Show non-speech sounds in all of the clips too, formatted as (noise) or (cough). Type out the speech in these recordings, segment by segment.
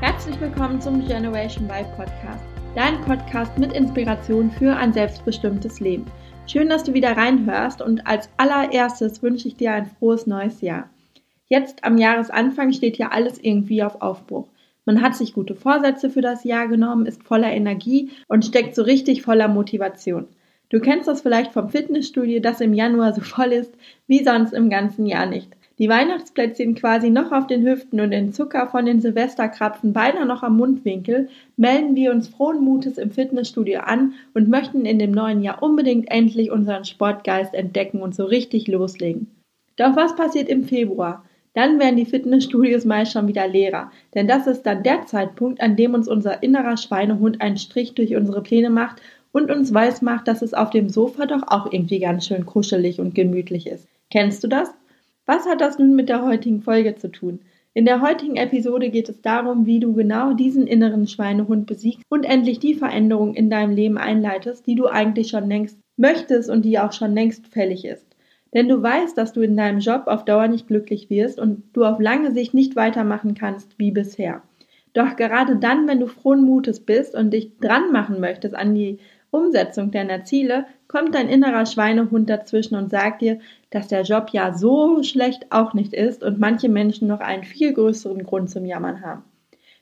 Herzlich willkommen zum Generation Y Podcast, dein Podcast mit Inspiration für ein selbstbestimmtes Leben. Schön, dass du wieder reinhörst und als allererstes wünsche ich dir ein frohes neues Jahr. Jetzt am Jahresanfang steht ja alles irgendwie auf Aufbruch. Man hat sich gute Vorsätze für das Jahr genommen, ist voller Energie und steckt so richtig voller Motivation. Du kennst das vielleicht vom Fitnessstudio, das im Januar so voll ist wie sonst im ganzen Jahr nicht. Die Weihnachtsplätzchen quasi noch auf den Hüften und den Zucker von den Silvesterkrapfen beinahe noch am Mundwinkel, melden wir uns frohen Mutes im Fitnessstudio an und möchten in dem neuen Jahr unbedingt endlich unseren Sportgeist entdecken und so richtig loslegen. Doch was passiert im Februar? Dann werden die Fitnessstudios meist schon wieder leerer, denn das ist dann der Zeitpunkt, an dem uns unser innerer Schweinehund einen Strich durch unsere Pläne macht und uns weismacht, dass es auf dem Sofa doch auch irgendwie ganz schön kuschelig und gemütlich ist. Kennst du das? Was hat das nun mit der heutigen Folge zu tun? In der heutigen Episode geht es darum, wie du genau diesen inneren Schweinehund besiegst und endlich die Veränderung in deinem Leben einleitest, die du eigentlich schon längst möchtest und die auch schon längst fällig ist. Denn du weißt, dass du in deinem Job auf Dauer nicht glücklich wirst und du auf lange Sicht nicht weitermachen kannst wie bisher. Doch gerade dann, wenn du frohen Mutes bist und dich dran machen möchtest an die Umsetzung deiner Ziele, kommt dein innerer Schweinehund dazwischen und sagt dir, dass der Job ja so schlecht auch nicht ist und manche Menschen noch einen viel größeren Grund zum Jammern haben.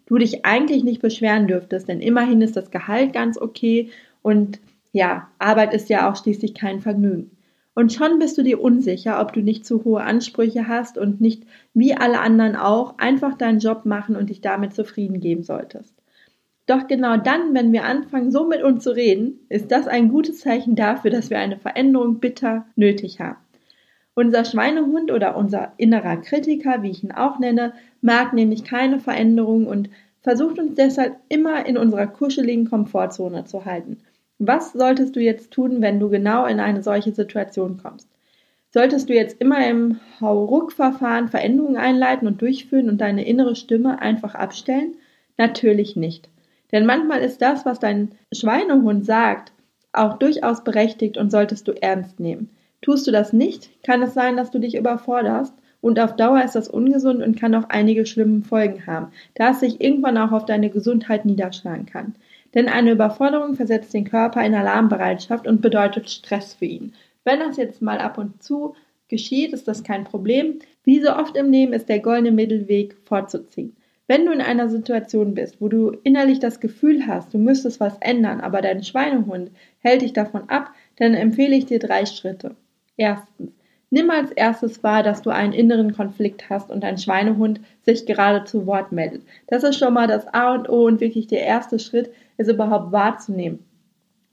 Du dich eigentlich nicht beschweren dürftest, denn immerhin ist das Gehalt ganz okay und ja, Arbeit ist ja auch schließlich kein Vergnügen. Und schon bist du dir unsicher, ob du nicht zu hohe Ansprüche hast und nicht wie alle anderen auch einfach deinen Job machen und dich damit zufrieden geben solltest. Doch genau dann, wenn wir anfangen, so mit uns zu reden, ist das ein gutes Zeichen dafür, dass wir eine Veränderung bitter nötig haben. Unser Schweinehund oder unser innerer Kritiker, wie ich ihn auch nenne, mag nämlich keine Veränderung und versucht uns deshalb immer in unserer kuscheligen Komfortzone zu halten. Was solltest du jetzt tun, wenn du genau in eine solche Situation kommst? Solltest du jetzt immer im Hauruck-Verfahren Veränderungen einleiten und durchführen und deine innere Stimme einfach abstellen? Natürlich nicht. Denn manchmal ist das, was dein Schweinehund sagt, auch durchaus berechtigt und solltest du ernst nehmen. Tust du das nicht, kann es sein, dass du dich überforderst und auf Dauer ist das ungesund und kann auch einige schlimme Folgen haben, da es sich irgendwann auch auf deine Gesundheit niederschlagen kann. Denn eine Überforderung versetzt den Körper in Alarmbereitschaft und bedeutet Stress für ihn. Wenn das jetzt mal ab und zu geschieht, ist das kein Problem. Wie so oft im Leben ist der goldene Mittelweg vorzuziehen. Wenn du in einer Situation bist, wo du innerlich das Gefühl hast, du müsstest was ändern, aber dein Schweinehund hält dich davon ab, dann empfehle ich dir drei Schritte. Erstens, nimm als erstes wahr, dass du einen inneren Konflikt hast und dein Schweinehund sich gerade zu Wort meldet. Das ist schon mal das A und O und wirklich der erste Schritt, es überhaupt wahrzunehmen.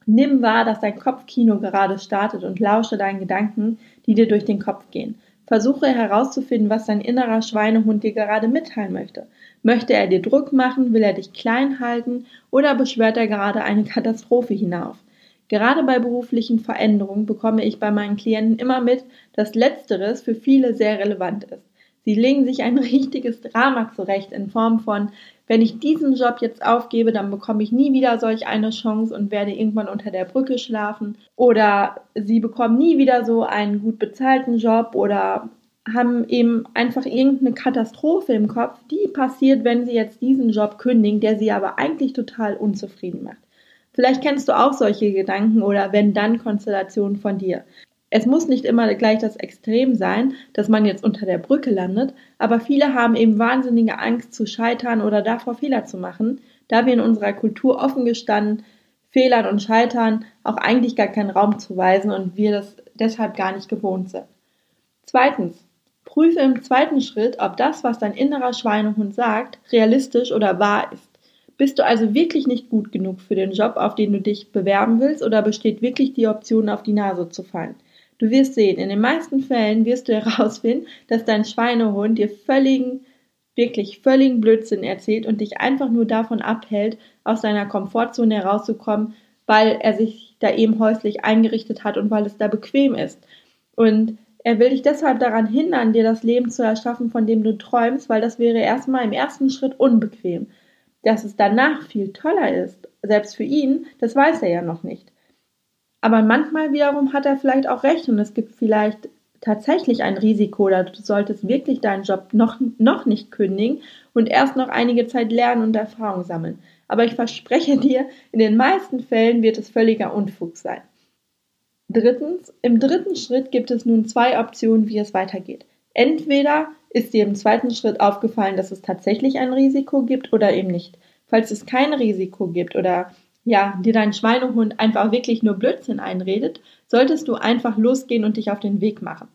Nimm wahr, dass dein Kopfkino gerade startet und lausche deinen Gedanken, die dir durch den Kopf gehen. Versuche herauszufinden, was dein innerer Schweinehund dir gerade mitteilen möchte. Möchte er dir Druck machen? Will er dich klein halten? Oder beschwört er gerade eine Katastrophe hinauf? Gerade bei beruflichen Veränderungen bekomme ich bei meinen Klienten immer mit, dass Letzteres für viele sehr relevant ist. Sie legen sich ein (laughs) richtiges Drama zurecht in Form von, wenn ich diesen Job jetzt aufgebe, dann bekomme ich nie wieder solch eine Chance und werde irgendwann unter der Brücke schlafen. Oder sie bekommen nie wieder so einen gut bezahlten Job oder haben eben einfach irgendeine Katastrophe im Kopf, die passiert, wenn sie jetzt diesen Job kündigen, der sie aber eigentlich total unzufrieden macht. Vielleicht kennst du auch solche Gedanken oder wenn dann Konstellationen von dir. Es muss nicht immer gleich das Extrem sein, dass man jetzt unter der Brücke landet, aber viele haben eben wahnsinnige Angst zu scheitern oder davor Fehler zu machen, da wir in unserer Kultur offen gestanden Fehlern und Scheitern auch eigentlich gar keinen Raum zu weisen und wir das deshalb gar nicht gewohnt sind. Zweitens, Prüfe im zweiten Schritt, ob das, was dein innerer Schweinehund sagt, realistisch oder wahr ist. Bist du also wirklich nicht gut genug für den Job, auf den du dich bewerben willst, oder besteht wirklich die Option, auf die Nase zu fallen? Du wirst sehen, in den meisten Fällen wirst du (laughs) herausfinden, dass dein Schweinehund dir völligen, wirklich völligen Blödsinn erzählt und dich einfach nur davon abhält, aus deiner Komfortzone herauszukommen, weil er sich da eben häuslich eingerichtet hat und weil es da bequem ist. Und er will dich deshalb daran hindern, dir das Leben zu erschaffen, von dem du träumst, weil das wäre erstmal im ersten Schritt unbequem. Dass es danach viel toller ist, selbst für ihn, das weiß er ja noch nicht. Aber manchmal wiederum hat er vielleicht auch recht und es gibt vielleicht tatsächlich ein Risiko oder du solltest wirklich deinen Job noch, noch nicht kündigen und erst noch einige Zeit lernen und Erfahrung sammeln. Aber ich verspreche dir, in den meisten Fällen wird es völliger Unfug sein. Drittens, im dritten Schritt gibt es nun zwei Optionen, wie es weitergeht. Entweder ist dir im zweiten Schritt aufgefallen, dass es tatsächlich ein Risiko gibt oder eben nicht. Falls es kein Risiko gibt oder ja, dir dein Schweinehund einfach wirklich nur Blödsinn einredet, solltest du einfach losgehen und dich auf den Weg machen.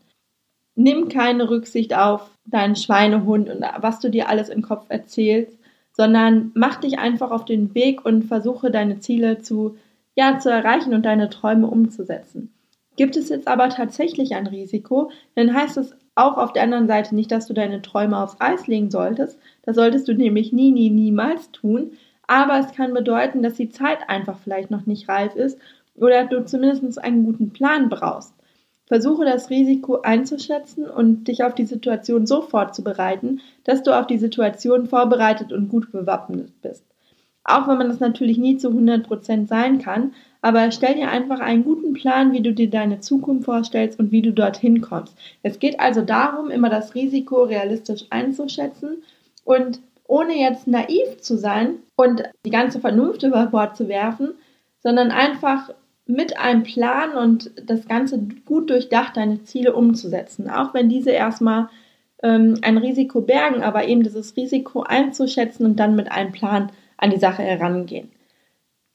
Nimm keine Rücksicht auf deinen Schweinehund und was du dir alles im Kopf erzählst, sondern mach dich einfach auf den Weg und versuche deine Ziele zu, ja, zu erreichen und deine Träume umzusetzen. Gibt es jetzt aber tatsächlich ein Risiko, dann heißt es auch auf der anderen Seite nicht, dass du deine Träume aufs Eis legen solltest. Das solltest du nämlich nie, nie, niemals tun, aber es kann bedeuten, dass die Zeit einfach vielleicht noch nicht reif ist oder du zumindest einen guten Plan brauchst. Versuche das Risiko einzuschätzen und dich auf die Situation so vorzubereiten, dass du auf die Situation vorbereitet und gut bewappnet bist. Auch wenn man das natürlich nie zu 100% sein kann, aber stell dir einfach einen guten Plan, wie du dir deine Zukunft vorstellst und wie du dorthin kommst. Es geht also darum, immer das Risiko realistisch einzuschätzen und ohne jetzt naiv zu sein und die ganze Vernunft über Bord zu werfen, sondern einfach mit einem Plan und das Ganze gut durchdacht deine Ziele umzusetzen. Auch wenn diese erstmal ähm, ein Risiko bergen, aber eben dieses Risiko einzuschätzen und dann mit einem Plan an die Sache herangehen.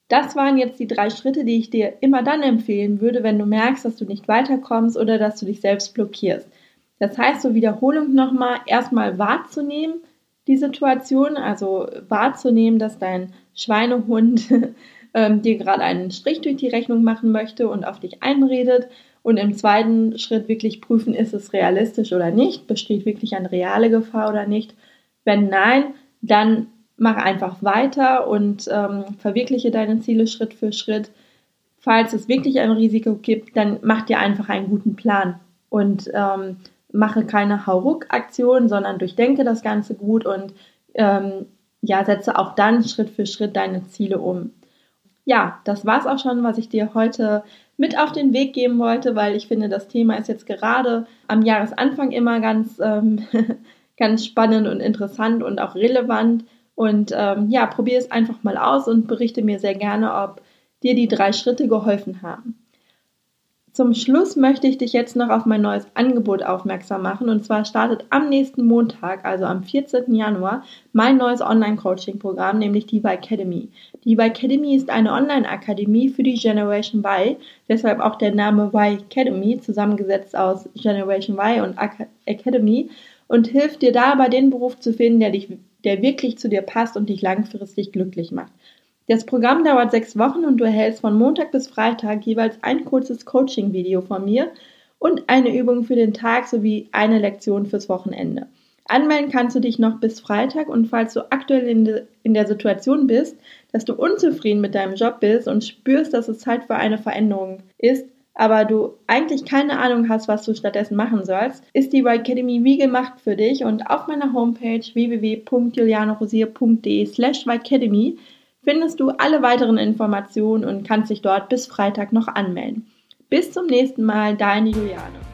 Das waren jetzt die drei Schritte, die ich dir immer dann empfehlen würde, wenn du merkst, dass du nicht weiterkommst oder dass du dich selbst blockierst. Das heißt, zur Wiederholung nochmal erstmal wahrzunehmen, die Situation, also wahrzunehmen, dass dein Schweinehund (laughs) ähm, dir gerade einen Strich durch die Rechnung machen möchte und auf dich einredet. Und im zweiten Schritt wirklich prüfen, ist es realistisch oder nicht, besteht wirklich eine reale Gefahr oder nicht. Wenn nein, dann mach einfach weiter und ähm, verwirkliche deine Ziele Schritt für Schritt. Falls es wirklich ein Risiko gibt, dann mach dir einfach einen guten Plan und ähm, mache keine Hauruck-Aktion, sondern durchdenke das Ganze gut und ähm, ja, setze auch dann Schritt für Schritt deine Ziele um. Ja, das war's auch schon, was ich dir heute mit auf den Weg geben wollte, weil ich finde, das Thema ist jetzt gerade am Jahresanfang immer ganz, ähm, (laughs) ganz spannend und interessant und auch relevant. Und ähm, ja, probier es einfach mal aus und berichte mir sehr gerne, ob dir die drei Schritte geholfen haben. Zum Schluss möchte ich dich jetzt noch auf mein neues Angebot aufmerksam machen. Und zwar startet am nächsten Montag, also am 14. Januar, mein neues Online-Coaching-Programm, nämlich die Y Academy. Die Y Academy ist eine Online-Akademie für die Generation Y, deshalb auch der Name Y Academy, zusammengesetzt aus Generation Y und Academy, und hilft dir dabei, den Beruf zu finden, der, dich, der wirklich zu dir passt und dich langfristig glücklich macht. Das Programm dauert sechs Wochen und du erhältst von Montag bis Freitag jeweils ein kurzes Coaching-Video von mir und eine Übung für den Tag sowie eine Lektion fürs Wochenende. Anmelden kannst du dich noch bis Freitag und falls du aktuell in, de, in der Situation bist, dass du unzufrieden mit deinem Job bist und spürst, dass es Zeit für eine Veränderung ist, aber du eigentlich keine Ahnung hast, was du stattdessen machen sollst, ist die Y Academy wie gemacht für dich und auf meiner Homepage www.julianerosier.de slash Academy findest du alle weiteren Informationen und kannst dich dort bis Freitag noch anmelden. Bis zum nächsten Mal, deine Juliane.